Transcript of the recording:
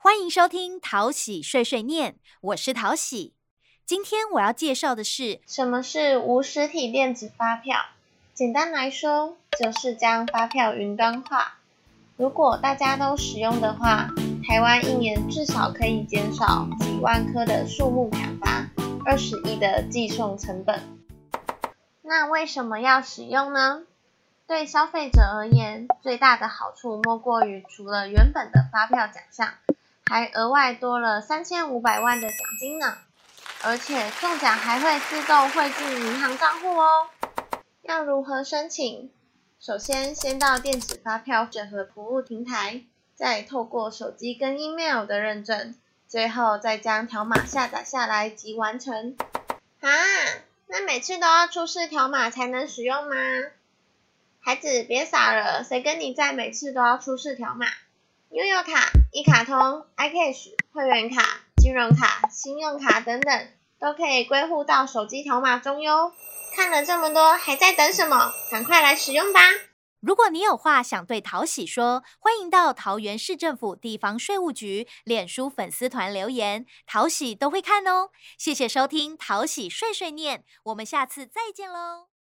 欢迎收听淘喜碎碎念，我是淘喜。今天我要介绍的是什么是无实体电子发票。简单来说，就是将发票云端化。如果大家都使用的话，台湾一年至少可以减少几万颗的数目卡发，二十亿的寄送成本。那为什么要使用呢？对消费者而言，最大的好处莫过于除了原本的发票奖项，还额外多了三千五百万的奖金呢。而且中奖还会自动汇进银行账户哦。要如何申请？首先，先到电子发票整合服务平台，再透过手机跟 email 的认证，最后再将条码下载下来即完成。啊，那每次都要出示条码才能使用吗？孩子，别傻了，谁跟你在每次都要出示条码？悠游卡、一卡通、iCash、会员卡、金融卡、信用卡等等，都可以归户到手机条码中哟。看了这么多，还在等什么？赶快来使用吧！如果你有话想对淘喜说，欢迎到桃园市政府地方税务局脸书粉丝团留言，淘喜都会看哦。谢谢收听淘喜碎碎念，我们下次再见喽。